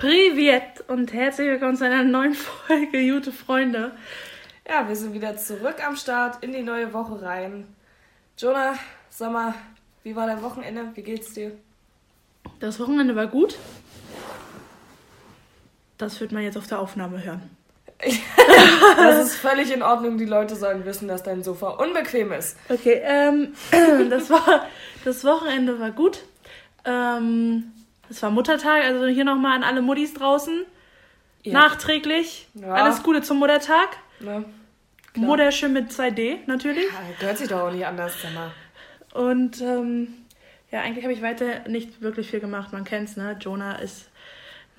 Privet und herzlich willkommen zu einer neuen Folge Gute Freunde. Ja, wir sind wieder zurück am Start in die neue Woche rein. Jonah, sag mal, wie war dein Wochenende? Wie geht's dir? Das Wochenende war gut. Das wird man jetzt auf der Aufnahme hören. das ist völlig in Ordnung. Die Leute sollen wissen, dass dein Sofa unbequem ist. Okay, ähm, das war das Wochenende war gut. Ähm, es war Muttertag, also hier nochmal an alle Muttis draußen. Ja. Nachträglich. Ja. Alles Gute zum Muttertag. Ja, Mutterschön mit 2D, natürlich. Ja, gehört sich doch auch nicht anders, Summer. Und ähm, ja, eigentlich habe ich weiter nicht wirklich viel gemacht. Man kennt's, ne? Jonah ist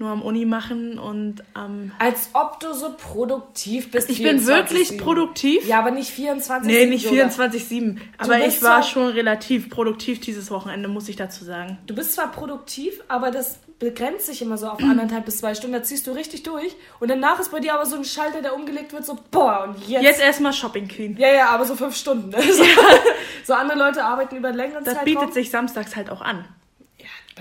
nur am Uni machen und am. Ähm, Als ob du so produktiv bist. Ich 24, bin wirklich 7. produktiv. Ja, aber nicht 24 Nee, nicht 24-7. Aber ich war schon relativ produktiv dieses Wochenende, muss ich dazu sagen. Du bist zwar produktiv, aber das begrenzt sich immer so auf anderthalb bis zwei Stunden. Da ziehst du richtig durch. Und danach ist bei dir aber so ein Schalter, der umgelegt wird, so, boah, und jetzt. Jetzt erstmal Shopping Queen. Ja, ja, aber so fünf Stunden. Ne? So, ja. so andere Leute arbeiten über längere Zeit. Das bietet sich samstags halt auch an.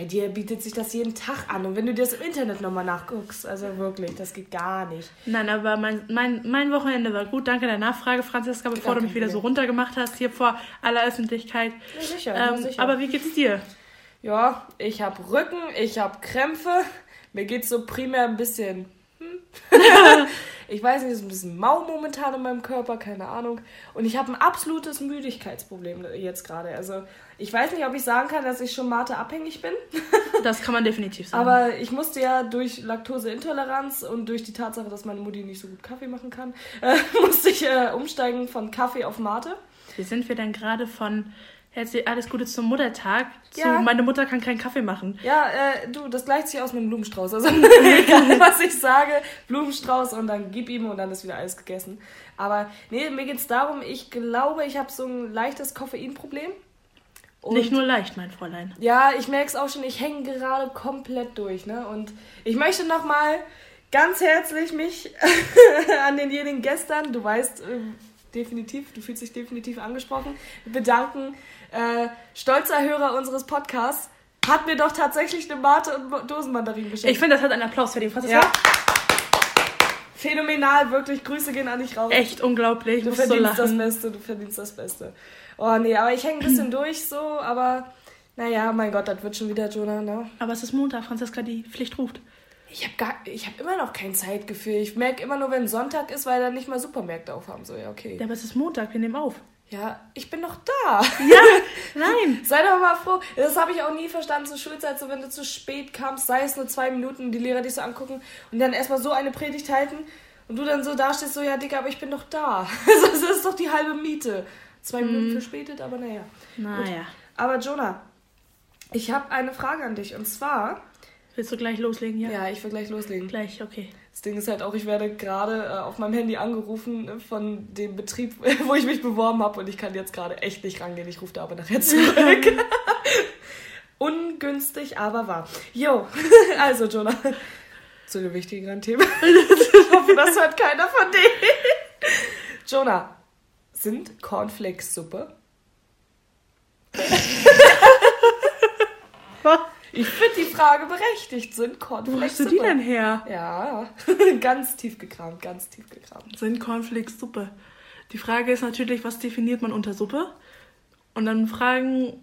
Bei dir bietet sich das jeden Tag an. Und wenn du dir das im Internet nochmal nachguckst, also wirklich, das geht gar nicht. Nein, aber mein, mein, mein Wochenende war gut. Danke der Nachfrage, Franziska, bevor du mich wieder so runtergemacht hast, hier vor aller Öffentlichkeit. Ja, sicher, ähm, sicher. Aber wie geht's dir? Ja, ich habe Rücken, ich habe Krämpfe. Mir geht's so primär ein bisschen. Hm. ich weiß nicht, ist ein bisschen mau momentan in meinem Körper, keine Ahnung. Und ich habe ein absolutes Müdigkeitsproblem jetzt gerade. Also ich weiß nicht, ob ich sagen kann, dass ich schon Mate-abhängig bin. das kann man definitiv sagen. Aber ich musste ja durch Laktoseintoleranz und durch die Tatsache, dass meine Mutti nicht so gut Kaffee machen kann, äh, musste ich äh, umsteigen von Kaffee auf Mate. Wie sind wir denn gerade von Herzlich alles Gute zum Muttertag. Zu, ja. Meine Mutter kann keinen Kaffee machen. Ja, äh, du, das gleicht sich aus mit einem Blumenstrauß. Also egal, was ich sage, Blumenstrauß und dann gib ihm und dann ist wieder alles gegessen. Aber nee, mir geht es darum, ich glaube, ich habe so ein leichtes Koffeinproblem. Und Nicht nur leicht, mein Fräulein. Ja, ich merke es auch schon, ich hänge gerade komplett durch. Ne? Und ich möchte nochmal ganz herzlich mich an denjenigen gestern, du weißt äh, definitiv, du fühlst dich definitiv angesprochen, bedanken. Äh, stolzer Hörer unseres Podcasts hat mir doch tatsächlich eine Mate und Dosenmandarinen geschenkt. Ich finde, das hat einen Applaus für verdient, Ja. Phänomenal, wirklich. Grüße gehen an dich raus. Echt unglaublich. Du verdienst so das Beste, du verdienst das Beste. Oh nee, aber ich hänge ein bisschen durch so, aber naja, mein Gott, das wird schon wieder Jonah, ne? Aber es ist Montag, Franziska, die Pflicht ruft. Ich habe gar, ich habe immer noch kein Zeitgefühl. Ich merke immer nur, wenn Sonntag ist, weil da nicht mal Supermärkte aufhaben. So, ja, okay. Ja, aber es ist Montag, wir nehmen auf. Ja, ich bin noch da. Ja, nein. sei doch mal froh. Das habe ich auch nie verstanden zur Schulzeit, so wenn du zu spät kamst, sei es nur zwei Minuten, die Lehrer dich so angucken und dann erstmal so eine Predigt halten und du dann so dastehst, so, ja, Dicker, aber ich bin doch da. das ist doch die halbe Miete. Zwei Minuten mhm. verspätet, aber naja. Naja. Aber Jonah, ich habe eine Frage an dich. Und zwar. Willst du gleich loslegen, ja? Ja, ich will gleich loslegen. Gleich, okay. Das Ding ist halt auch, ich werde gerade äh, auf meinem Handy angerufen von dem Betrieb, wo ich mich beworben habe und ich kann jetzt gerade echt nicht rangehen. Ich rufe da aber nachher zurück. Ungünstig, aber wahr. Jo, also Jonah, zu einem wichtigeren Thema. ich hoffe, das hört keiner von denen. Jonah, sind Cornflakes Suppe? Ich finde die Frage berechtigt. Sind Cornflakes Wo hast du die denn her? Ja, ganz tief gekramt, ganz tief gekramt. Sind Cornflakes Suppe? Die Frage ist natürlich, was definiert man unter Suppe? Und dann fragen.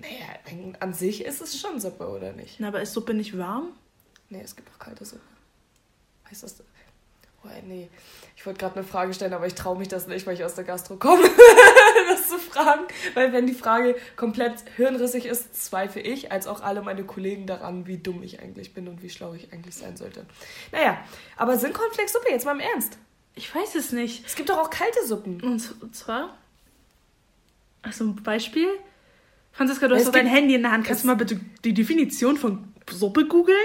Naja, an sich ist es schon Suppe, oder nicht? Na, aber ist Suppe nicht warm? Nee, es gibt auch kalte Suppe. Heißt das. Oh, nee. Ich wollte gerade eine Frage stellen, aber ich traue mich das nicht, weil ich aus der Gastro komme, fragen. Weil wenn die Frage komplett hirnrissig ist, zweifle ich, als auch alle meine Kollegen daran, wie dumm ich eigentlich bin und wie schlau ich eigentlich sein sollte. Naja, aber sind Cornflakes Suppe jetzt mal im Ernst? Ich weiß es nicht. Es gibt doch auch kalte Suppen. Und zwar? Also ein Beispiel? Franziska, du hast doch dein Handy in der Hand. Kannst du mal bitte die Definition von Suppe googeln?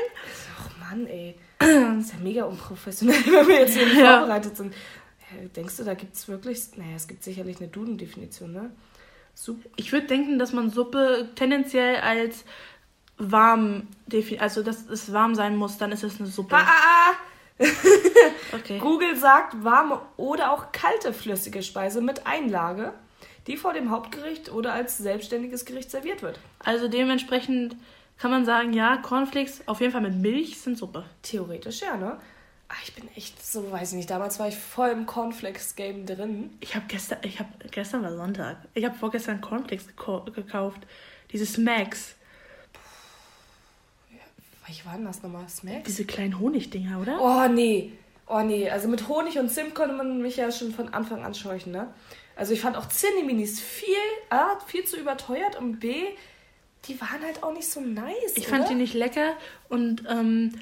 Ach Mann, ey. Das ist ja mega unprofessionell, wenn wir jetzt hier nicht ja. vorbereitet sind. Denkst du, da gibt es wirklich. Naja, es gibt sicherlich eine Duden-Definition, ne? Suppe. Ich würde denken, dass man Suppe tendenziell als warm also dass es warm sein muss, dann ist es eine Suppe. Ah, ah, ah. okay. Google sagt warme oder auch kalte flüssige Speise mit Einlage, die vor dem Hauptgericht oder als selbstständiges Gericht serviert wird. Also dementsprechend kann man sagen, ja, Cornflakes auf jeden Fall mit Milch sind super. Theoretisch ja, ne? Ach, ich bin echt so, weiß ich nicht, damals war ich voll im Cornflakes-Game drin. Ich habe gestern, ich habe, gestern war Sonntag, ich habe vorgestern Cornflakes gekauft. Diese Smacks. Welche waren das nochmal? Smacks? Diese kleinen Honigdinger, oder? Oh, nee. Oh, nee. Also mit Honig und Zimt konnte man mich ja schon von Anfang an scheuchen, ne? Also ich fand auch Zinni-Minis viel, A, viel zu überteuert und B, die waren halt auch nicht so nice. Ich oder? fand die nicht lecker und ähm,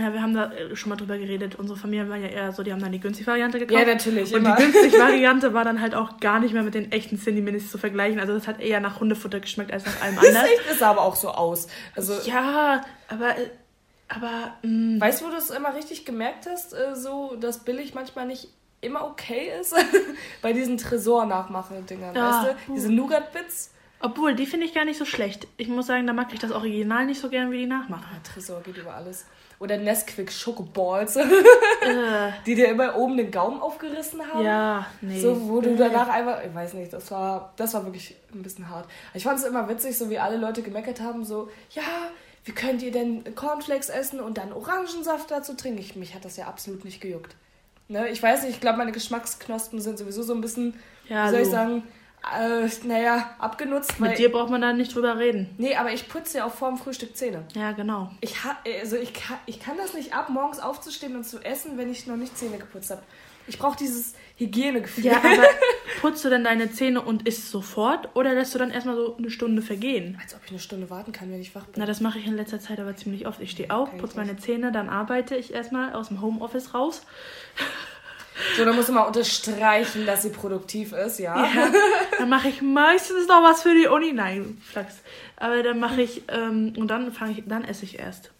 ja, wir haben da äh, schon mal drüber geredet. Unsere Familie war ja eher so, die haben dann die günstige Variante gekauft. Ja, natürlich. Und immer. die günstige Variante war dann halt auch gar nicht mehr mit den echten Cindy Minis zu vergleichen. Also das hat eher nach Hundefutter geschmeckt als nach allem anderen. Das sieht es aber auch so aus. Also ja, aber äh, aber mh. Mm. weißt du, wo du es immer richtig gemerkt hast, äh, so dass billig manchmal nicht immer okay ist bei diesen Tresor-Nachmachen-Dingern, ja. weißt du? Diese Nougat-Bits. Obwohl, die finde ich gar nicht so schlecht. Ich muss sagen, da mag ich das Original nicht so gern wie die Nachmacher. Ah, Tresor geht über alles. Oder Nesquik Schokoballs, äh. die dir immer oben den Gaumen aufgerissen haben. Ja, nee. So, wo du danach einfach, ich weiß nicht, das war, das war wirklich ein bisschen hart. Ich fand es immer witzig, so wie alle Leute gemeckert haben, so, ja, wie könnt ihr denn Cornflakes essen und dann Orangensaft dazu trinken? Ich, mich hat das ja absolut nicht gejuckt. Ne? Ich weiß nicht, ich glaube, meine Geschmacksknospen sind sowieso so ein bisschen, ja, wie soll so. ich sagen, äh, naja, abgenutzt. Mit dir braucht man da nicht drüber reden. Nee, aber ich putze ja auch vorm Frühstück Zähne. Ja, genau. Ich, ha also ich, kann, ich kann das nicht ab, morgens aufzustehen und zu essen, wenn ich noch nicht Zähne geputzt habe. Ich brauche dieses Hygienegefühl. Ja, aber putzt du denn deine Zähne und isst sofort oder lässt du dann erstmal so eine Stunde vergehen? Als ob ich eine Stunde warten kann, wenn ich wach bin. Na, das mache ich in letzter Zeit aber ziemlich oft. Ich stehe auf, putze meine Zähne, dann arbeite ich erstmal aus dem Homeoffice raus. So, da musst du mal unterstreichen, dass sie produktiv ist, ja. ja dann mache ich meistens noch was für die Uni. Nein, Flachs. Aber dann mache ich, ähm, und dann fange ich, dann esse ich erst.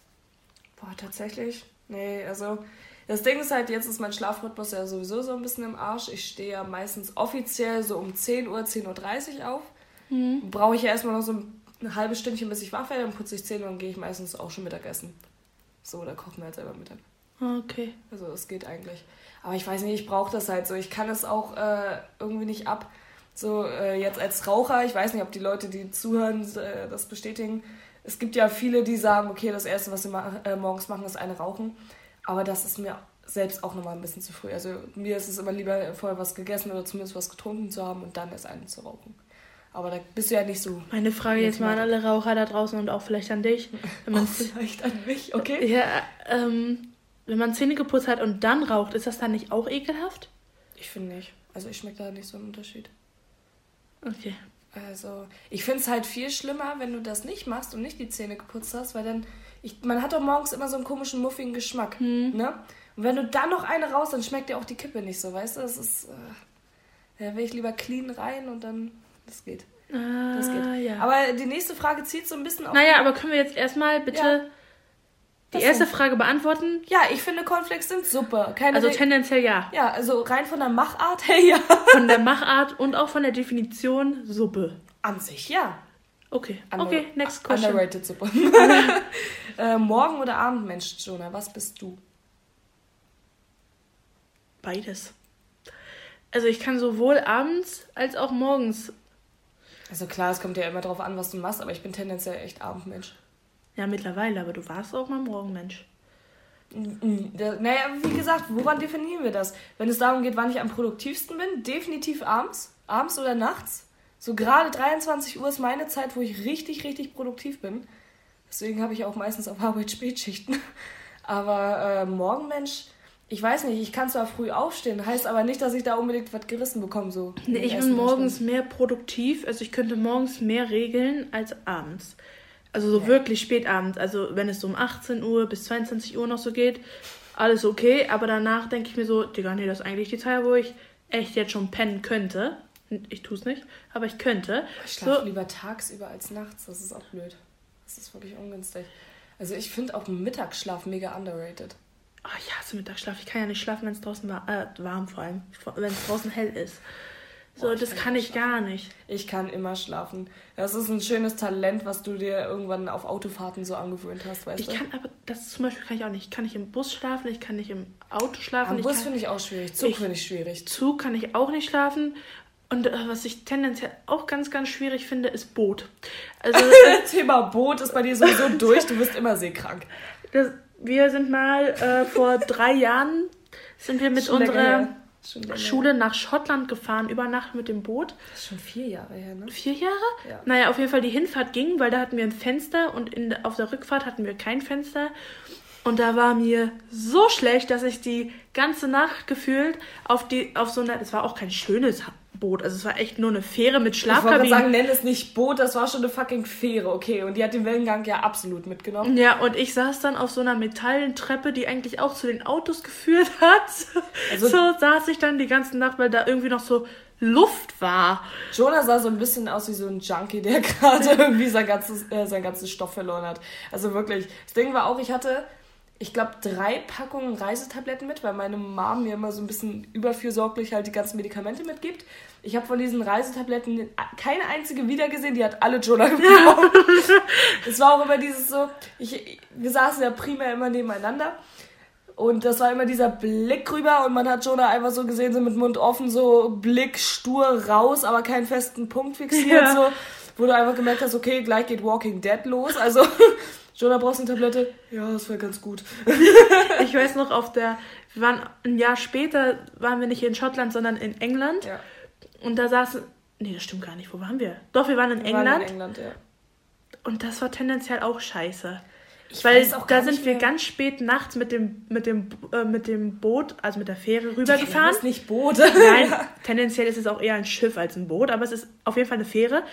Boah, tatsächlich? Nee, also das Ding ist halt, jetzt ist mein Schlafrhythmus ja sowieso so ein bisschen im Arsch. Ich stehe ja meistens offiziell so um 10 Uhr, 10.30 Uhr auf. Mhm. Brauche ich ja erstmal noch so ein halbes Stündchen, bis ich wach werde. Dann putze ich Zähne und gehe ich meistens auch schon Mittagessen. So, da kochen wir halt selber Mittag. Okay. Also, es geht eigentlich. Aber ich weiß nicht, ich brauche das halt so. Ich kann es auch äh, irgendwie nicht ab. So, äh, jetzt als Raucher, ich weiß nicht, ob die Leute, die zuhören, äh, das bestätigen. Es gibt ja viele, die sagen, okay, das Erste, was sie ma äh, morgens machen, ist eine rauchen. Aber das ist mir selbst auch nochmal ein bisschen zu früh. Also mir ist es immer lieber, vorher was gegessen oder zumindest was getrunken zu haben und dann erst einen zu rauchen. Aber da bist du ja nicht so. Meine Frage jetzt mal an alle Raucher da draußen und auch vielleicht an dich. Wenn man vielleicht an mich, okay? Ja, ähm, wenn man Zähne geputzt hat und dann raucht, ist das dann nicht auch ekelhaft? Ich finde nicht. Also ich schmecke da nicht so einen Unterschied. Okay. Also, ich finde es halt viel schlimmer, wenn du das nicht machst und nicht die Zähne geputzt hast, weil dann ich, man hat doch morgens immer so einen komischen, muffigen Geschmack. Hm. Ne? Und wenn du dann noch eine raus, dann schmeckt dir auch die Kippe nicht so, weißt du? Das ist. Äh, da will ich lieber clean rein und dann. Das geht. Ah, das geht. Ja. Aber die nächste Frage zieht so ein bisschen auf. Naja, aber können wir jetzt erstmal bitte. Ja. Die erste. Frage beantworten? Ja, ich finde Cornflakes sind super. Keine also tendenziell ja. Ja, also rein von der Machart her ja. Von der Machart und auch von der Definition Suppe. An sich ja. Okay, Under okay, next question. Underrated Suppe. äh, Morgen- oder Abendmensch, Jonah, was bist du? Beides. Also ich kann sowohl abends als auch morgens. Also klar, es kommt ja immer drauf an, was du machst, aber ich bin tendenziell echt Abendmensch. Ja, mittlerweile, aber du warst auch mal Morgenmensch. Naja, wie gesagt, woran definieren wir das? Wenn es darum geht, wann ich am produktivsten bin, definitiv abends. Abends oder nachts. So gerade 23 Uhr ist meine Zeit, wo ich richtig, richtig produktiv bin. Deswegen habe ich auch meistens auf Arbeit Spätschichten. Aber äh, Morgenmensch, ich weiß nicht, ich kann zwar früh aufstehen, heißt aber nicht, dass ich da unbedingt was gerissen bekomme. So nee, ich bin morgens mehr produktiv, also ich könnte morgens mehr regeln als abends. Also so ja. wirklich spät abends. Also wenn es so um 18 Uhr bis 22 Uhr noch so geht, alles okay. Aber danach denke ich mir so, Digga, nee, das ist eigentlich die Zeit, wo ich echt jetzt schon pennen könnte. Ich tue es nicht, aber ich könnte. Ich schlafe so. lieber tagsüber als nachts. Das ist auch blöd. Das ist wirklich ungünstig. Also ich finde auch Mittagsschlaf mega underrated. Oh, ich hasse Mittagsschlaf. Ich kann ja nicht schlafen, wenn es draußen war, äh, warm vor allem, wenn es draußen hell ist. So, das kann, kann ich schlafen. gar nicht. Ich kann immer schlafen. Das ist ein schönes Talent, was du dir irgendwann auf Autofahrten so angewöhnt hast, weißt ich du? Ich kann aber, das zum Beispiel kann ich auch nicht. Ich kann nicht im Bus schlafen, ich kann nicht im Auto schlafen. Am Bus finde ich auch schwierig. Zug finde ich schwierig. Zug kann ich auch nicht schlafen. Und äh, was ich tendenziell auch ganz, ganz schwierig finde, ist Boot. Also Thema Boot ist bei dir sowieso durch, du bist immer seekrank. Das, wir sind mal äh, vor drei Jahren sind wir mit Schon unserer Schule nach Schottland gefahren, über Nacht mit dem Boot. Das ist schon vier Jahre her, ne? Vier Jahre? Ja. Naja, auf jeden Fall die Hinfahrt ging, weil da hatten wir ein Fenster und in, auf der Rückfahrt hatten wir kein Fenster. Und da war mir so schlecht, dass ich die ganze Nacht gefühlt auf die auf so einer, es war auch kein schönes Boot, also es war echt nur eine Fähre mit Schlafkabinen. Ich wollte sagen, nenn es nicht Boot, das war schon eine fucking Fähre, okay. Und die hat den Wellengang ja absolut mitgenommen. Ja, und ich saß dann auf so einer Metallentreppe, die eigentlich auch zu den Autos geführt hat. Also, so saß ich dann die ganze Nacht, weil da irgendwie noch so Luft war. Jonah sah so ein bisschen aus wie so ein Junkie, der gerade irgendwie sein ganzes, äh, sein ganzes Stoff verloren hat. Also wirklich. Das Ding war auch, ich hatte ich glaube, drei Packungen Reisetabletten mit, weil meine Mom mir immer so ein bisschen überfürsorglich halt die ganzen Medikamente mitgibt. Ich habe von diesen Reisetabletten keine einzige wiedergesehen, die hat alle Jonah gebraucht. es war auch immer dieses so, ich, wir saßen ja primär immer nebeneinander. Und das war immer dieser Blick rüber und man hat Jonah einfach so gesehen, so mit Mund offen, so Blick stur raus, aber keinen festen Punkt fixiert, ja. so, wo du einfach gemerkt hast, okay, gleich geht Walking Dead los. Also Jonah, brauchst du eine Tablette? Ja, das wäre ganz gut. ich weiß noch, auf der, wir waren ein Jahr später, waren wir nicht in Schottland, sondern in England. Ja. Und da saßen, nee, das stimmt gar nicht, wo waren wir? Doch, wir waren in wir England. Waren in England, ja. Und das war tendenziell auch scheiße. Ich Weil da sind wir ganz spät nachts mit dem, mit dem, äh, mit dem Boot, also mit der Fähre rübergefahren. Das ist nicht Boot. Nein, tendenziell ist es auch eher ein Schiff als ein Boot, aber es ist auf jeden Fall eine Fähre.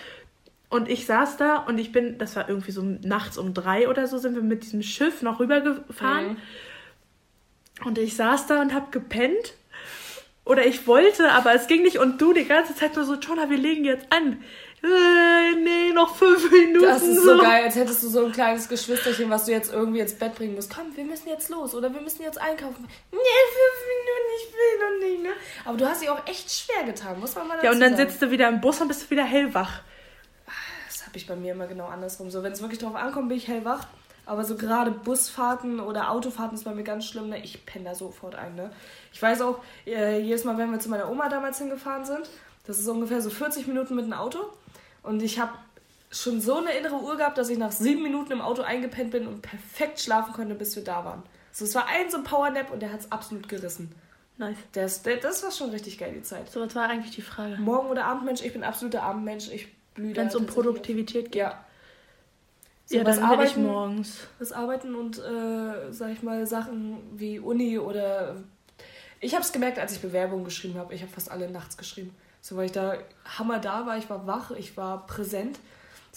Und ich saß da und ich bin, das war irgendwie so nachts um drei oder so, sind wir mit diesem Schiff noch rübergefahren. Mhm. Und ich saß da und hab gepennt. Oder ich wollte, aber es ging nicht. Und du die ganze Zeit nur so, Jonah, wir legen jetzt an. Äh, nee, noch fünf Minuten. Das ist so geil, als hättest du so ein kleines Geschwisterchen, was du jetzt irgendwie ins Bett bringen musst. Komm, wir müssen jetzt los oder wir müssen jetzt einkaufen. Nee, fünf Minuten, ich will noch nicht, ne? Aber du hast dich auch echt schwer getan, muss man mal dazu Ja, und dann sagen. sitzt du wieder im Bus und bist du wieder hellwach habe ich bei mir immer genau andersrum. So, wenn es wirklich drauf ankommt, bin ich hellwach. Aber so gerade Busfahrten oder Autofahrten ist bei mir ganz schlimm. Ne? Ich penne da sofort ein. Ne? Ich weiß auch, äh, jedes Mal, wenn wir zu meiner Oma damals hingefahren sind, das ist ungefähr so 40 Minuten mit dem Auto. Und ich habe schon so eine innere Uhr gehabt, dass ich nach sieben Minuten im Auto eingepennt bin und perfekt schlafen konnte, bis wir da waren. So, es war ein so ein Powernap und der hat es absolut gerissen. Nice. Das, das war schon richtig geil, die Zeit. So, was war eigentlich die Frage? Morgen oder Abendmensch? Ich bin absoluter Abendmensch. Ich wenn es um Produktivität geht. Ja. So, ja, das Arbeiten, morgens. Das Arbeiten und, äh, sag ich mal, Sachen wie Uni oder. Ich habe es gemerkt, als ich Bewerbungen geschrieben habe. Ich habe fast alle nachts geschrieben. So, weil ich da hammer da war, ich war wach, ich war präsent.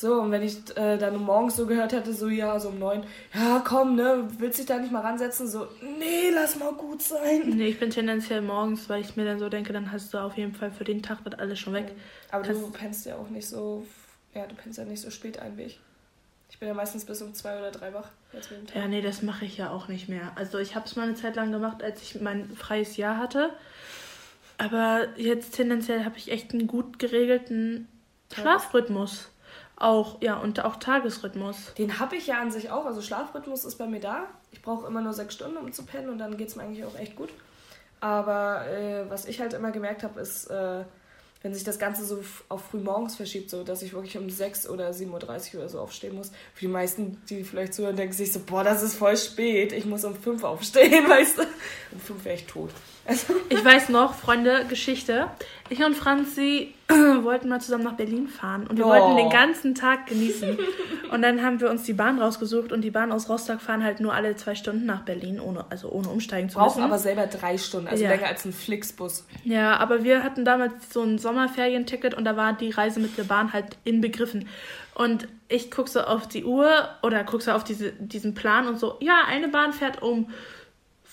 So, und wenn ich äh, dann morgens so gehört hätte, so, ja, so um neun, ja, komm, ne, willst du dich da nicht mal ransetzen? So, nee, lass mal gut sein. Nee, ich bin tendenziell morgens, weil ich mir dann so denke, dann hast du auf jeden Fall für den Tag wird alles schon weg. Aber Kannst du pennst ja auch nicht so, ja, du pennst ja nicht so spät ein wie ich. Ich bin ja meistens bis um zwei oder drei wach. Ja, nee, das mache ich ja auch nicht mehr. Also ich habe es mal eine Zeit lang gemacht, als ich mein freies Jahr hatte. Aber jetzt tendenziell habe ich echt einen gut geregelten Schlafrhythmus. Auch, ja, und auch Tagesrhythmus. Den habe ich ja an sich auch. Also Schlafrhythmus ist bei mir da. Ich brauche immer nur sechs Stunden, um zu pennen und dann geht es mir eigentlich auch echt gut. Aber äh, was ich halt immer gemerkt habe, ist, äh, wenn sich das Ganze so auf frühmorgens verschiebt, so dass ich wirklich um 6 oder 7.30 Uhr oder so aufstehen muss. Für die meisten, die vielleicht zuhören, denken sich so, boah, das ist voll spät, ich muss um 5 aufstehen, weißt du. Um 5 wäre ich tot. Also. Ich weiß noch, Freunde, Geschichte. Ich und Franzi wollten mal zusammen nach Berlin fahren und wir oh. wollten den ganzen Tag genießen. Und dann haben wir uns die Bahn rausgesucht und die Bahn aus Rostock fahren halt nur alle zwei Stunden nach Berlin, ohne, also ohne umsteigen zu müssen. Brauchen aber selber drei Stunden, also ja. länger als ein Flixbus. Ja, aber wir hatten damals so ein Sommerferienticket und da war die Reise mit der Bahn halt inbegriffen. Und ich gucke so auf die Uhr oder gucke so auf diese, diesen Plan und so, ja, eine Bahn fährt um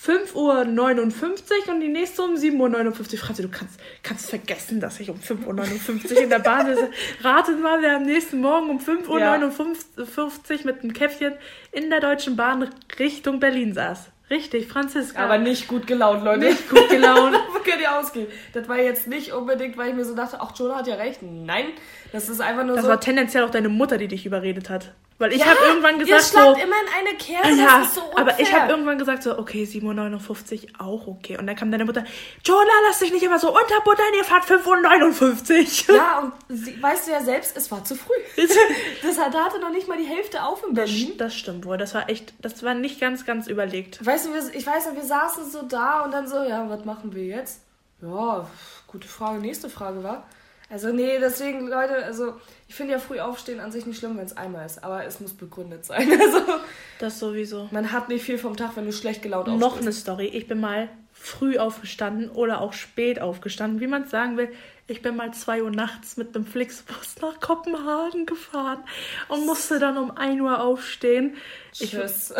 5.59 Uhr und die nächste um 7.59 Uhr. Franzi, du kannst, kannst vergessen, dass ich um 5.59 Uhr in der Bahn bin. Ratet mal, wer am nächsten Morgen um 5.59 Uhr ja. mit einem Käffchen in der Deutschen Bahn Richtung Berlin saß. Richtig, Franziska. Aber nicht gut gelaunt, Leute. Nicht gut gelaunt. Wo könnt ihr ausgehen? Das war jetzt nicht unbedingt, weil ich mir so dachte, ach, Jonah hat ja recht. Nein, das ist einfach nur das so. Das war tendenziell auch deine Mutter, die dich überredet hat. Weil ich ja, habe irgendwann gesagt ihr so. immer in eine Kerze, ja, das ist so unfair. Aber ich habe irgendwann gesagt so, okay, 7,59 Uhr auch okay. Und dann kam deine Mutter, Jonah, lass dich nicht immer so unterbuttern, ihr fahrt 5,59 Uhr. Ja, und sie, weißt du ja selbst, es war zu früh. das hat, hatte noch nicht mal die Hälfte auf in Berlin. Das, das stimmt wohl, das war echt, das war nicht ganz, ganz überlegt. Weißt du, ich weiß noch, wir saßen so da und dann so, ja, was machen wir jetzt? Ja, gute Frage, nächste Frage war. Also nee, deswegen, Leute, also ich finde ja früh aufstehen an sich nicht schlimm, wenn es einmal ist, aber es muss begründet sein. Also, das sowieso. Man hat nicht viel vom Tag, wenn du schlecht gelaunt aufstehst. Noch eine Story. Ich bin mal früh aufgestanden oder auch spät aufgestanden, wie man es sagen will. Ich bin mal 2 Uhr nachts mit einem Flixbus nach Kopenhagen gefahren und musste dann um 1 Uhr aufstehen. Ich, Tschüss.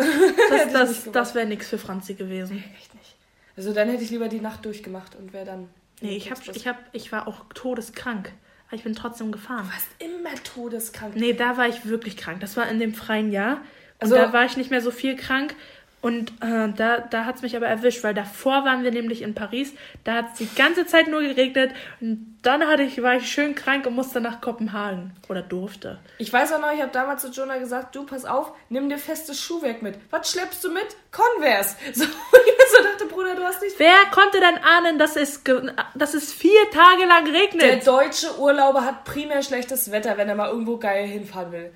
Das, das, das wäre nichts für Franzi gewesen. Echt nicht. Also dann hätte ich lieber die Nacht durchgemacht und wäre dann Nee, ich, hab, ich, hab, ich war auch todeskrank. Aber ich bin trotzdem gefahren. Du warst immer todeskrank. Nee, da war ich wirklich krank. Das war in dem freien Jahr. Und also, da war ich nicht mehr so viel krank. Und äh, da, da hat es mich aber erwischt, weil davor waren wir nämlich in Paris. Da hat es die ganze Zeit nur geregnet. Und dann hatte ich, war ich schön krank und musste nach Kopenhagen. Oder durfte. Ich weiß auch noch, ich habe damals zu Jonah gesagt, du pass auf, nimm dir festes Schuhwerk mit. Was schleppst du mit? Converse. So, ich so dachte, Bruder, du hast nicht... Wer konnte denn ahnen, dass es, dass es vier Tage lang regnet? Der deutsche Urlauber hat primär schlechtes Wetter, wenn er mal irgendwo geil hinfahren will.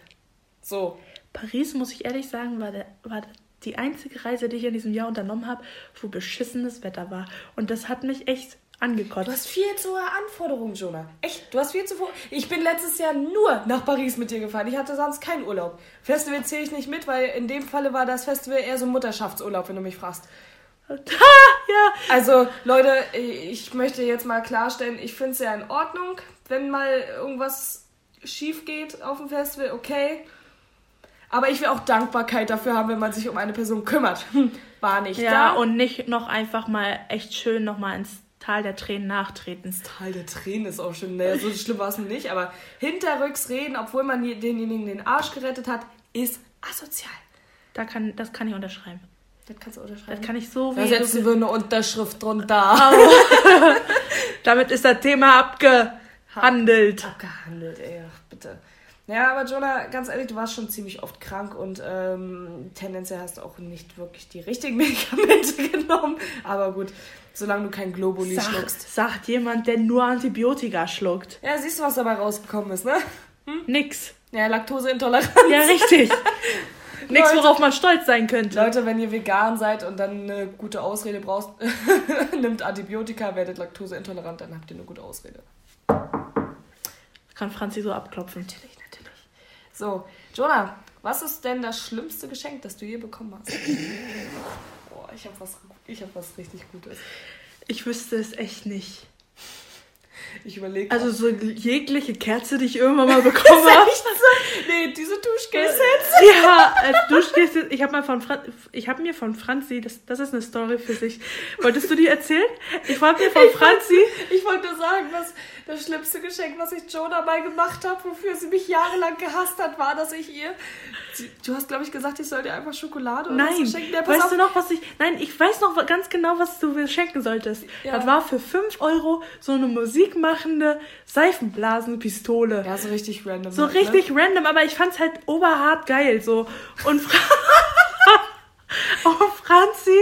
So. Paris, muss ich ehrlich sagen, war der, war die einzige Reise, die ich in diesem Jahr unternommen habe, wo beschissenes Wetter war. Und das hat mich echt angekotzt. Du hast viel zu hohe Anforderungen, Jonah. Echt, du hast viel zu hohe. Ich bin letztes Jahr nur nach Paris mit dir gefahren. Ich hatte sonst keinen Urlaub. Festival zähle ich nicht mit, weil in dem Falle war das Festival eher so Mutterschaftsurlaub, wenn du mich fragst. Ha, ja. Also, Leute, ich möchte jetzt mal klarstellen, ich finde es ja in Ordnung, wenn mal irgendwas schief geht auf dem Festival, okay. Aber ich will auch Dankbarkeit dafür haben, wenn man sich um eine Person kümmert. Hm, war nicht ja, da. Ja, und nicht noch einfach mal echt schön nochmal ins Tal der Tränen nachtreten. Das Tal der Tränen ist auch schon, naja, so schlimm war es nicht, aber hinterrücks reden, obwohl man denjenigen den Arsch gerettet hat, ist asozial. Da kann, das kann ich unterschreiben. Das kannst du unterschreiben. Das kann ich so Da setzen wir eine Unterschrift drunter. Damit ist das Thema abgehandelt. Abgehandelt, ey, bitte. Ja, aber Jonah, ganz ehrlich, du warst schon ziemlich oft krank und ähm, tendenziell hast du auch nicht wirklich die richtigen Medikamente genommen. Aber gut, solange du kein Globuli Sag, schluckst. Sagt jemand, der nur Antibiotika schluckt. Ja, siehst du, was dabei rausgekommen ist, ne? Hm? Nix. Ja, Laktoseintoleranz. Ja, richtig. Nichts, worauf man stolz sein könnte. Leute, wenn ihr vegan seid und dann eine gute Ausrede braucht, nimmt Antibiotika, werdet laktoseintolerant, dann habt ihr eine gute Ausrede. Kann Franzi so abklopfen. Natürlich. So, Jonah, was ist denn das schlimmste Geschenk, das du je bekommen hast? Boah, ich habe was, hab was richtig Gutes. Ich wüsste es echt nicht. Ich überlege. Also so jegliche Kerze, die ich irgendwann mal bekommen habe. nee, diese Duschgel-Sets. ja, als Duschgel Ich habe mal von Fran ich habe mir von Franzi, das, das ist eine Story für sich. Wolltest du die erzählen? Ich wollte mir von Franzi. Ich wollte nur sagen, was das schlimmste Geschenk, was ich Joe dabei gemacht habe, wofür sie mich jahrelang gehasst hat, war, dass ich ihr. Du hast, glaube ich, gesagt, ich soll dir einfach Schokolade oder Nein. so schenken. Ja, weißt auf. du noch, was ich. Nein, ich weiß noch ganz genau, was du mir schenken solltest. Ja. Das war für 5 Euro so eine musikmachende Seifenblasenpistole. Ja, so richtig random. So halt, richtig ne? random, aber ich fand's halt oberhart geil. So. Und. Oh, Franzi.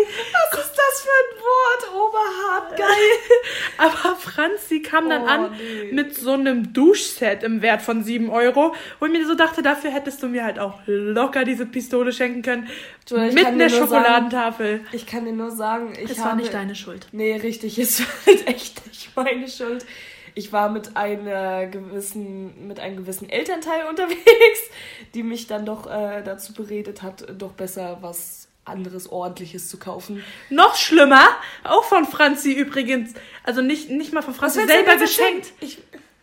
Was ist das für ein Wort? Oberhart, geil. Aber Franzi kam dann oh, an nee. mit so einem Duschset im Wert von 7 Euro, wo ich mir so dachte, dafür hättest du mir halt auch locker diese Pistole schenken können. Du, mit einer Schokoladentafel. Sagen, ich kann dir nur sagen, ich Es war nicht deine Schuld. Nee, richtig, es war halt echt nicht meine Schuld. Ich war mit einer gewissen, mit einem gewissen Elternteil unterwegs, die mich dann doch äh, dazu beredet hat, doch besser was anderes Ordentliches zu kaufen. Noch schlimmer, auch von Franzi übrigens. Also nicht, nicht mal von Franzi selber geschenkt. Ich,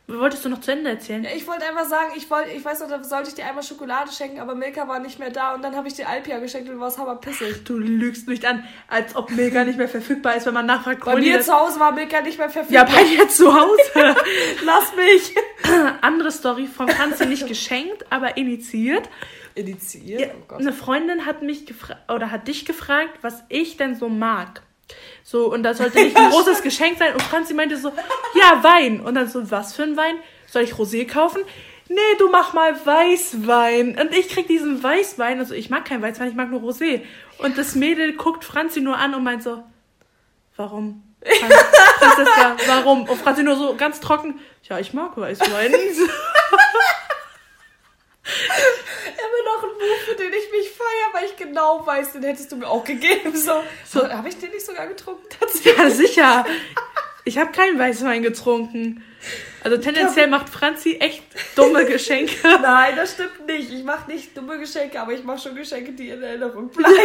Wolltest du noch zu Ende erzählen? Ja, ich wollte einfach sagen, ich wollte, ich weiß noch, da sollte ich dir einmal Schokolade schenken, aber Milka war nicht mehr da und dann habe ich dir Alpia geschenkt und du warst hammerpissig. Du lügst nicht an, als ob Milka nicht mehr verfügbar ist, wenn man nachfragt. Bei mir zu Hause war Milka nicht mehr verfügbar. Ja, bei dir zu Hause. Lass mich. Andere Story von Franzi nicht geschenkt, aber initiiert. Initiiert? Ja, oh eine Freundin hat mich gefragt oder hat dich gefragt, was ich denn so mag. So, und da sollte nicht ein großes Geschenk sein. Und Franzi meinte so, ja, Wein. Und dann so, was für ein Wein? Soll ich Rosé kaufen? nee, du mach mal Weißwein. Und ich krieg diesen Weißwein, also ich mag keinen Weißwein, ich mag nur Rosé. Und das Mädel guckt Franzi nur an und meint so, warum? Franziska, warum? Und Franzi nur so ganz trocken, ja, ich mag Weißwein. Immer noch ein Buch, für den ich mich feiere, weil ich genau weiß, den hättest du mir auch gegeben. So, so habe ich den nicht sogar getrunken? Ja, sicher. Ich habe keinen Weißwein getrunken. Also tendenziell macht Franzi echt dumme Geschenke. Nein, das stimmt nicht. Ich mache nicht dumme Geschenke, aber ich mache schon Geschenke, die in Erinnerung bleiben.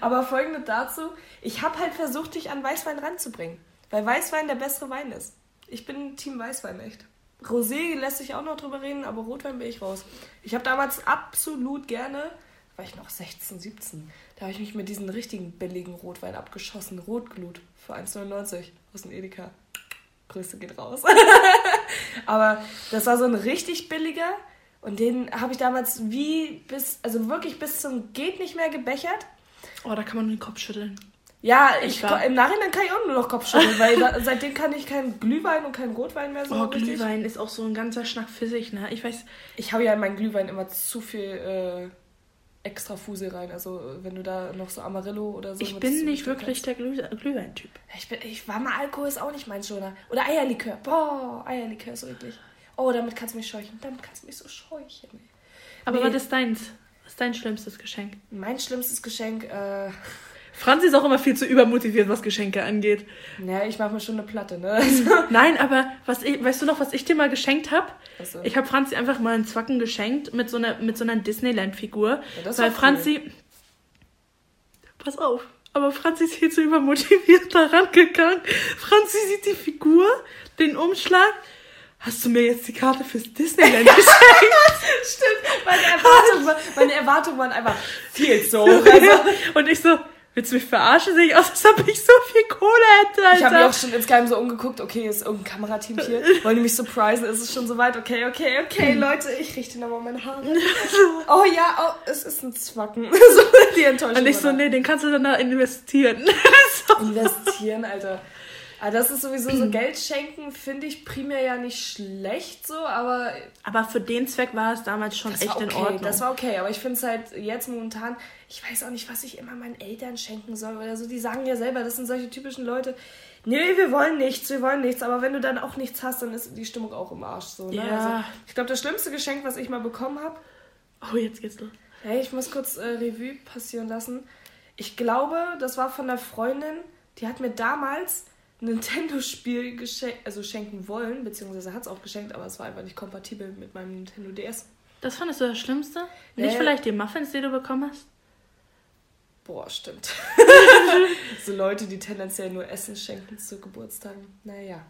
aber folgende dazu. Ich habe halt versucht, dich an Weißwein ranzubringen. Weil Weißwein der bessere Wein ist. Ich bin Team Weißwein echt. Rosé lässt sich auch noch drüber reden, aber Rotwein bin ich raus. Ich habe damals absolut gerne, war ich noch 16, 17, da habe ich mich mit diesem richtigen billigen Rotwein abgeschossen. Rotglut für 1,99 aus dem Edeka. Grüße geht raus. aber das war so ein richtig billiger und den habe ich damals wie bis, also wirklich bis zum geht nicht mehr gebechert. Oh, da kann man den Kopf schütteln. Ja, ich, im Nachhinein kann ich auch nur noch Kopfschütteln, weil da, seitdem kann ich keinen Glühwein und keinen Rotwein mehr so Oh, richtig. Glühwein ist auch so ein ganzer Schnack für sich, ne? Ich weiß... Ich habe ja in meinen Glühwein immer zu viel äh, extra Fusel rein. Also wenn du da noch so Amarillo oder so... Ich bin nicht wirklich der Glüh Glühwein-Typ. Ich, ich war mal Alkohol, ist auch nicht mein Schoner. Oder Eierlikör. Boah, Eierlikör ist so eklig. Oh, damit kannst du mich scheuchen. Damit kannst du mich so scheuchen. Aber nee. was ist deins? Was ist dein schlimmstes Geschenk? Mein schlimmstes Geschenk, äh... Franzi ist auch immer viel zu übermotiviert, was Geschenke angeht. Ja, ich mache mir schon eine Platte, ne? Nein, aber was ich, weißt du noch, was ich dir mal geschenkt habe? So. Ich habe Franzi einfach mal einen Zwacken geschenkt mit so einer, mit so einer Disneyland-Figur. Ja, weil Franzi. Cool. Pass auf. Aber Franzi ist viel zu übermotiviert daran gegangen. Franzi sieht die Figur, den Umschlag. Hast du mir jetzt die Karte fürs Disneyland geschenkt? Stimmt, meine Erwartungen, meine Erwartungen waren einfach viel zu hoch. Also. Und ich so, Willst du mich verarschen? Sehe ich aus, als ob ich so viel Kohle hätte, Alter. Ich habe mich auch schon insgeheim so umgeguckt. Okay, ist irgendein Kamerateam hier. Wollen die mich surprisen? Ist es schon soweit? Okay, okay, okay, Leute. Ich richte nochmal meine Haare. Oh ja, oh, es ist ein Zwacken. so die Enttäuschung. Und ich so, nee, den kannst du dann da investieren. Investieren, Alter. Aber ah, das ist sowieso so Geld schenken, finde ich primär ja nicht schlecht so, aber. Aber für den Zweck war es damals schon echt okay, in Ordnung. Das war okay, aber ich finde es halt jetzt momentan, ich weiß auch nicht, was ich immer meinen Eltern schenken soll oder so. Die sagen ja selber, das sind solche typischen Leute. Nee, wir wollen nichts, wir wollen nichts. Aber wenn du dann auch nichts hast, dann ist die Stimmung auch im Arsch. So, ne? Ja. Also, ich glaube, das schlimmste Geschenk, was ich mal bekommen habe. Oh, jetzt geht's los. Hey, ich muss kurz äh, Revue passieren lassen. Ich glaube, das war von der Freundin, die hat mir damals Nintendo-Spiel also schenken wollen, beziehungsweise hat es auch geschenkt, aber es war einfach nicht kompatibel mit meinem Nintendo DS. Das fandest du das Schlimmste? Nicht äh, vielleicht die Muffins, die du bekommen hast? Boah, stimmt. so Leute, die tendenziell nur Essen schenken zu Geburtstagen. Naja.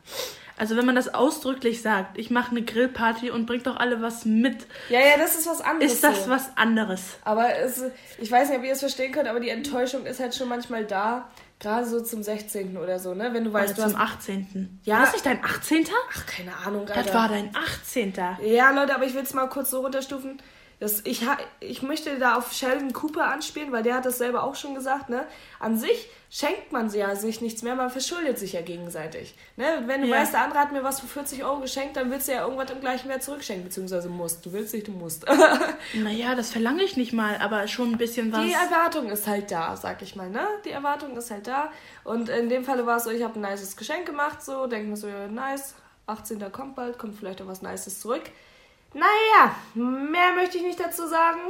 Also wenn man das ausdrücklich sagt, ich mache eine Grillparty und bringt doch alle was mit. Ja, ja, das ist was anderes. Ist das so. was anderes? Aber es, ich weiß nicht, ob ihr es verstehen könnt, aber die Enttäuschung ist halt schon manchmal da, Gerade so zum 16. oder so, ne? Wenn du weißt, oder du zum hast... 18. Ja. War das nicht dein 18.? Ach, keine Ahnung, Alter. Das war dein 18. Ja, Leute, aber ich will es mal kurz so runterstufen. Das, ich, ich möchte da auf Sheldon Cooper anspielen, weil der hat das selber auch schon gesagt, ne? An sich schenkt man ja sich nichts mehr, man verschuldet sich ja gegenseitig. Ne? Wenn du ja. weißt, der andere hat mir was für 40 Euro geschenkt, dann willst du ja irgendwas im gleichen Wert zurückschenken, beziehungsweise musst. Du willst nicht, du musst. naja, das verlange ich nicht mal, aber schon ein bisschen was. Die Erwartung ist halt da, sag ich mal, ne? Die Erwartung ist halt da. Und in dem Falle war es so, ich habe ein nices Geschenk gemacht, so, denke mir so, ja, nice, 18. kommt bald, kommt vielleicht auch was Nices zurück. Naja, mehr möchte ich nicht dazu sagen.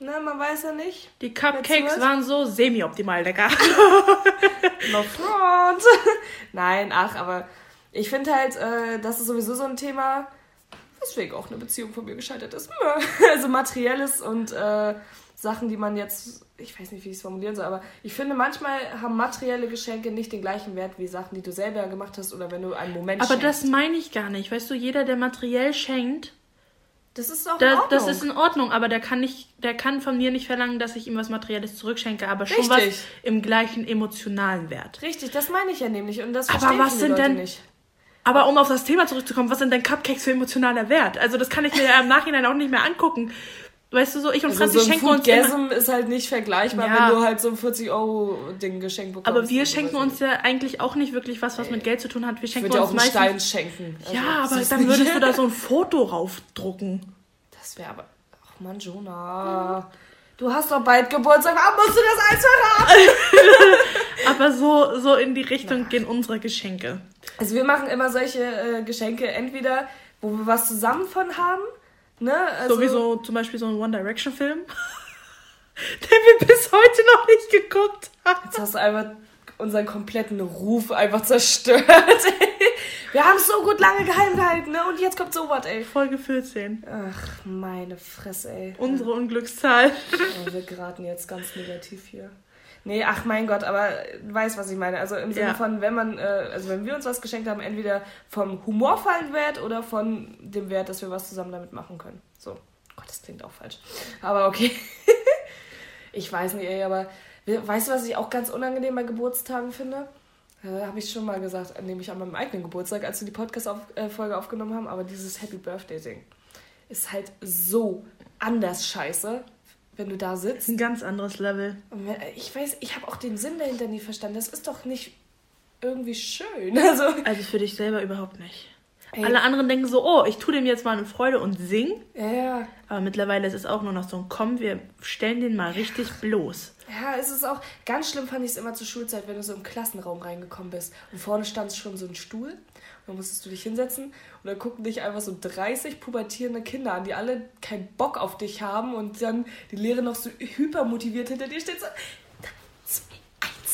Ne, man weiß ja nicht. Die Cupcakes waren so semi-optimal lecker. no front. Nein, ach, aber ich finde halt, äh, das ist sowieso so ein Thema, weswegen auch eine Beziehung von mir gescheitert ist. also materielles und äh, Sachen, die man jetzt, ich weiß nicht, wie ich es formulieren soll, aber ich finde, manchmal haben materielle Geschenke nicht den gleichen Wert wie Sachen, die du selber gemacht hast oder wenn du einen Moment Aber schenkst. das meine ich gar nicht. Weißt du, jeder, der materiell schenkt, das ist auch in Ordnung. Das ist in Ordnung, aber der kann nicht, der kann von mir nicht verlangen, dass ich ihm was Materielles zurückschenke, aber schon Richtig. was im gleichen emotionalen Wert. Richtig, das meine ich ja nämlich und das aber was sind denn nicht. Aber um auf das Thema zurückzukommen, was sind denn Cupcakes für emotionaler Wert? Also das kann ich mir ja im Nachhinein auch nicht mehr angucken. Weißt du so, ich und also Franzi so schenken uns immer... ist halt nicht vergleichbar, ja. wenn du halt so ein 40 Euro Ding geschenkt bekommst. Aber wir schenken uns ja eigentlich auch nicht wirklich was, was mit Geld zu tun hat. Wir schenken ich uns auch einen Stein schenken. Also, ja, aber dann würdest du da so ein Foto raufdrucken. Das wäre aber... Ach man, Jonah... Du hast doch bald Geburtstag, warum musst du das alles verraten? aber so, so in die Richtung Na. gehen unsere Geschenke. Also wir machen immer solche äh, Geschenke, entweder wo wir was zusammen von haben, ne? Also, Sowieso zum Beispiel so ein One Direction Film, den wir bis heute noch nicht geguckt haben. Jetzt hast du einfach unseren kompletten Ruf einfach zerstört. Wir haben es so gut lange geheim gehalten, ne? Und jetzt kommt so was, ey. Folge 14. Ach, meine Fresse, ey. Unsere Unglückszahl. Oh, wir geraten jetzt ganz negativ hier. Nee, ach mein Gott, aber du weißt, was ich meine. Also im Sinne ja. von, wenn man, äh, also wenn wir uns was geschenkt haben, entweder vom humorvollen Wert oder von dem Wert, dass wir was zusammen damit machen können. So. Gott, das klingt auch falsch. Aber okay. ich weiß nicht, ey, aber weißt du, was ich auch ganz unangenehm bei Geburtstagen finde? Äh, habe ich schon mal gesagt, nämlich an meinem eigenen Geburtstag, als wir die Podcast-Folge äh, aufgenommen haben, aber dieses Happy Birthday-Ding ist halt so anders scheiße, wenn du da sitzt. Ein ganz anderes Level. Ich weiß, ich habe auch den Sinn dahinter nie verstanden. Das ist doch nicht irgendwie schön. Also, also für dich selber überhaupt nicht. Ey. Alle anderen denken so, oh, ich tue dem jetzt mal eine Freude und sing. Ja, ja. Aber mittlerweile ist es auch nur noch so ein Komm, wir stellen den mal richtig bloß. Ja, es ist auch ganz schlimm, fand ich es immer zur Schulzeit, wenn du so im Klassenraum reingekommen bist und vorne stand schon so ein Stuhl. Dann musstest du dich hinsetzen und dann gucken dich einfach so 30 pubertierende Kinder an, die alle keinen Bock auf dich haben und dann die Lehre noch so hypermotiviert hinter dir steht so,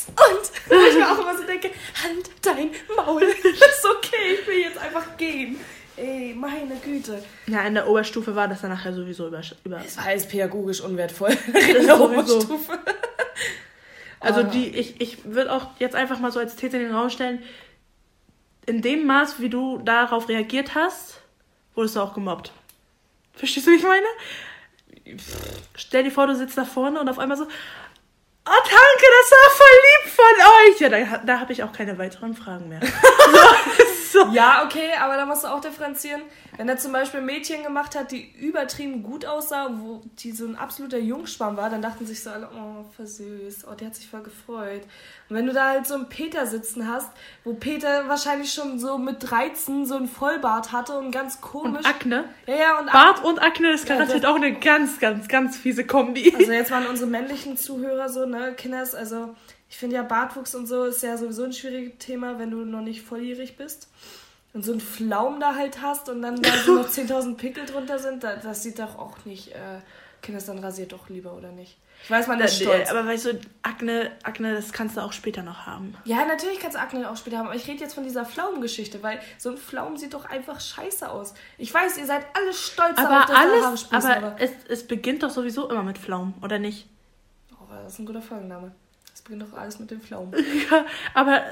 und wo ich mir auch immer so denke, halt dein Maul, das ist okay, ich will jetzt einfach gehen. Ey, meine Güte. Ja, in der Oberstufe war das dann nachher sowieso über. über es war alles pädagogisch unwertvoll in der Oberstufe. Also ah. die, ich, ich würde auch jetzt einfach mal so als These in den Raum stellen, in dem Maß, wie du darauf reagiert hast, wurdest du auch gemobbt. Verstehst du, wie ich meine? Stell dir vor, du sitzt da vorne und auf einmal so, Oh, danke, das war voll lieb von euch. Ja, da, da habe ich auch keine weiteren Fragen mehr. so. Ja, okay, aber da musst du auch differenzieren. Wenn er zum Beispiel ein Mädchen gemacht hat, die übertrieben gut aussah, wo die so ein absoluter Jungschwamm war, dann dachten sich so alle, oh, süß, oh, der hat sich voll gefreut. Und wenn du da halt so einen Peter sitzen hast, wo Peter wahrscheinlich schon so mit 13 so einen Vollbart hatte und ganz komisch. Und Akne. Ja, ja, und Bart Ak und Akne ist garantiert ja, auch eine ganz, ganz, ganz fiese Kombi. Also jetzt waren unsere männlichen Zuhörer so, ne, Kinders, also ich finde ja Bartwuchs und so ist ja sowieso ein schwieriges Thema, wenn du noch nicht volljährig bist und so einen Flaum da halt hast und dann da so noch 10.000 Pickel drunter sind, das sieht doch auch nicht, äh, Kinders dann rasiert doch lieber, oder nicht? Ich weiß, man ist stolz. Aber weißt du, Akne, Akne, das kannst du auch später noch haben. Ja, natürlich kannst du Akne auch später haben. Aber ich rede jetzt von dieser Pflaumengeschichte, weil so ein Pflaumen sieht doch einfach scheiße aus. Ich weiß, ihr seid alle stolz aber darauf, dass alles, Haare sprießen, aber, aber es, es beginnt doch sowieso immer mit Pflaumen, oder nicht? Oh, das ist ein guter Folgenname. Beginnt doch alles mit dem Pflaumen. ja, aber,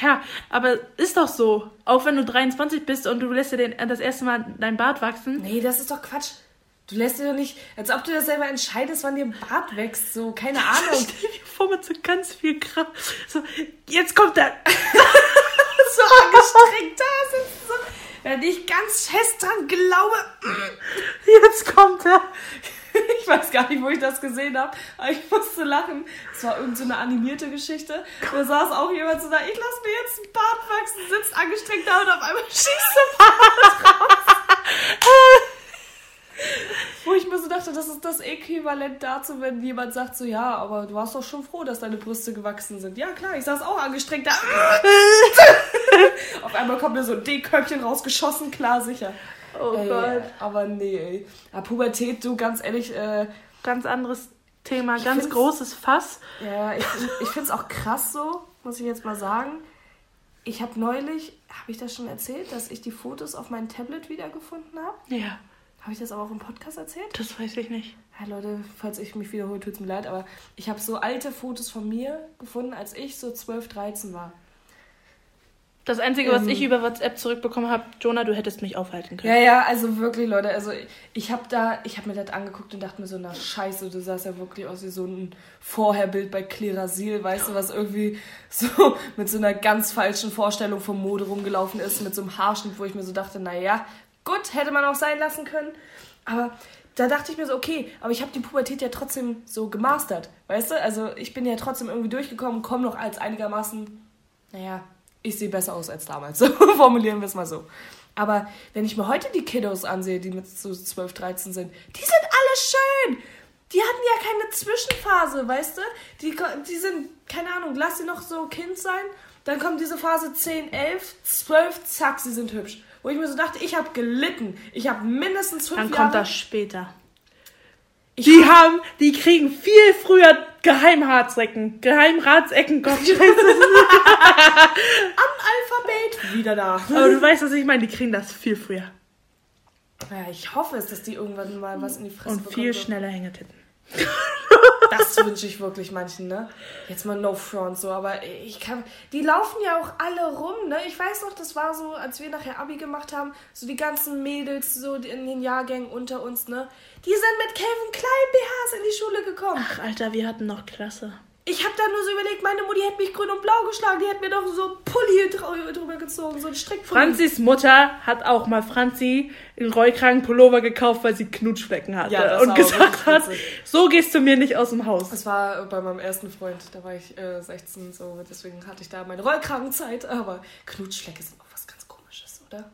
ja, aber ist doch so. Auch wenn du 23 bist und du lässt dir den, das erste Mal dein Bart wachsen. Nee, das ist doch Quatsch. Du lässt dir doch nicht, als ob du das selber entscheidest, wann dir ein Bart wächst. So, keine Ahnung. Stell dir vor, mit so ganz viel Kraft. So, jetzt kommt er. so angestrengt da sitzt. So, wenn ich ganz fest dran glaube. Jetzt kommt er. Ich weiß gar nicht, wo ich das gesehen habe, aber ich musste lachen. Es war irgendeine so animierte Geschichte. Da saß auch jemand so da, ich lasse mir jetzt ein Bart wachsen, sitzt angestrengt da und auf einmal schießt der Bart raus. Wo ich mir so dachte, das ist das Äquivalent dazu, wenn jemand sagt so, ja, aber du warst doch schon froh, dass deine Brüste gewachsen sind. Ja, klar, ich saß auch angestrengt da. Auf einmal kommt mir so ein D-Körbchen rausgeschossen, klar, sicher. Oh ey, Gott. Aber nee, ey. Aber Pubertät, du, ganz ehrlich, äh, Ganz anderes Thema, ganz großes Fass. Ja, ich, ich finde es auch krass so, muss ich jetzt mal sagen. Ich habe neulich, habe ich das schon erzählt, dass ich die Fotos auf meinem Tablet wiedergefunden habe? Ja. Habe ich das aber auch im Podcast erzählt? Das weiß ich nicht. Ja, Leute, falls ich mich wiederhole, tut es mir leid, aber ich habe so alte Fotos von mir gefunden, als ich so 12, 13 war. Das Einzige, was ähm, ich über WhatsApp zurückbekommen habe, Jonah, du hättest mich aufhalten können. Ja, ja, also wirklich, Leute, also ich habe da, ich habe mir das angeguckt und dachte mir so, na scheiße, du sahst ja wirklich aus wie so ein Vorherbild bei Klerasil, weißt du, was irgendwie so mit so einer ganz falschen Vorstellung von Mode rumgelaufen ist, mit so einem Haarschnitt, wo ich mir so dachte, naja, Gut, hätte man auch sein lassen können. Aber da dachte ich mir so, okay, aber ich habe die Pubertät ja trotzdem so gemastert, weißt du? Also ich bin ja trotzdem irgendwie durchgekommen, komme noch als einigermaßen, naja, ich sehe besser aus als damals. So formulieren wir es mal so. Aber wenn ich mir heute die Kiddos ansehe, die mit so 12, 13 sind, die sind alle schön. Die hatten ja keine Zwischenphase, weißt du? Die, die sind, keine Ahnung, lass sie noch so Kind sein. Dann kommt diese Phase 10, 11, 12, zack, sie sind hübsch. Wo ich mir so dachte, ich habe gelitten. Ich habe mindestens fünf Jahre... Dann kommt das später. Ich die haben, die kriegen viel früher Geheimratsecken. Geheimratsecken, Gott, scheiße. Analphabet, wieder da. Aber du weißt, was ich meine, die kriegen das viel früher. Naja, ich hoffe es, dass die irgendwann mal was in die Fresse Und viel schneller Hängetitten. Das wünsche ich wirklich manchen, ne? Jetzt mal no front so, aber ich kann. Die laufen ja auch alle rum, ne? Ich weiß noch, das war so, als wir nachher Abi gemacht haben, so die ganzen Mädels so in den Jahrgängen unter uns, ne? Die sind mit Calvin Klein BHs in die Schule gekommen. Ach, Alter, wir hatten noch Klasse. Ich habe da nur so überlegt, meine Mutti hätte mich grün und blau geschlagen. Die hätte mir doch so Pulli drüber gezogen, so ein Strickpulli. Franzis Mutter hat auch mal Franzi einen Rollkragenpullover gekauft, weil sie Knutschflecken hatte. Ja, und gesagt hat, so gehst du mir nicht aus dem Haus. Das war bei meinem ersten Freund, da war ich äh, 16, so deswegen hatte ich da meine Rollkragenzeit. Aber Knutschflecke sind auch was ganz komisches, oder?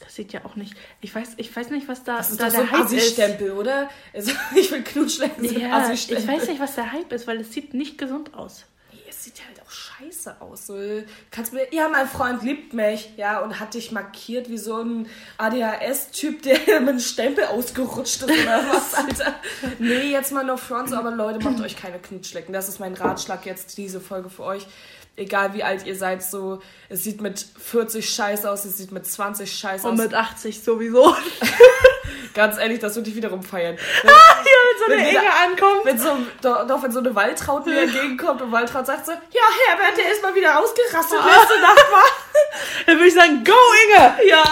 Das sieht ja auch nicht. Ich weiß, ich weiß nicht, was da, das ist da der so Hype ist. stempel oder? Also, ich will Knutschlecken ja, Ich weiß nicht, was der Hype ist, weil es sieht nicht gesund aus. Nee, es sieht halt auch scheiße aus. So, kannst mir, ja, mein Freund liebt mich, ja, und hat dich markiert wie so ein ADHS-Typ, der mit einem Stempel ausgerutscht ist oder was, Alter. nee, jetzt mal noch Front, aber Leute, macht euch keine Knutschlecken. Das ist mein Ratschlag jetzt, diese Folge für euch egal wie alt ihr seid, so, es sieht mit 40 scheiße aus, es sieht mit 20 scheiße aus. Und mit 80 sowieso. Ganz ehrlich, das würde ich wiederum feiern. Wenn, ah, ja, wenn so eine Enge ankommt. Wenn so, doch, doch, wenn so eine Waltraut mir entgegenkommt und Waltraut sagt so, ja, Herbert, der ist mal wieder ausgerastet letzte Nacht war. Dann würde ich sagen, go, Inge! Ja.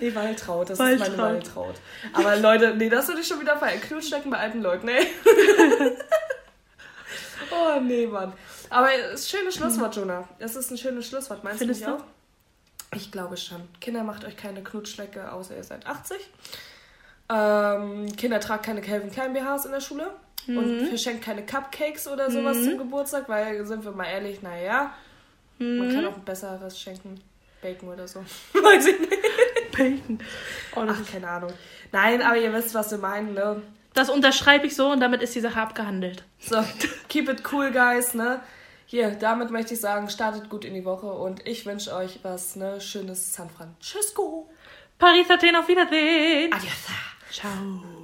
Nee, Waltraut, das Waltraut. ist meine Waltraut. Aber Leute, nee, das würde ich schon wieder feiern. Knutschnecken bei alten Leuten, ey. Oh, nee, Mann. Aber es ist ein schönes Schlusswort, Jonah. Es ist ein schönes Schlusswort, meinst Findest du nicht auch? Ich glaube schon. Kinder macht euch keine Knutschlecke, außer ihr seid 80. Ähm, Kinder tragt keine Calvin Klein BHs in der Schule. Mhm. Und verschenkt keine Cupcakes oder sowas mhm. zum Geburtstag, weil, sind wir mal ehrlich, naja, mhm. man kann auch ein besseres schenken. Bacon oder so. Weiß ich nicht. Bacon. Oh, Ach, keine Ahnung. Nein, aber ihr wisst, was wir meinen, ne? Das unterschreibe ich so und damit ist die Sache abgehandelt. So, keep it cool, guys, ne? Hier, damit möchte ich sagen, startet gut in die Woche und ich wünsche euch was, ne? Schönes San Francisco. Paris, Athen, auf Wiedersehen. Adios. Ciao.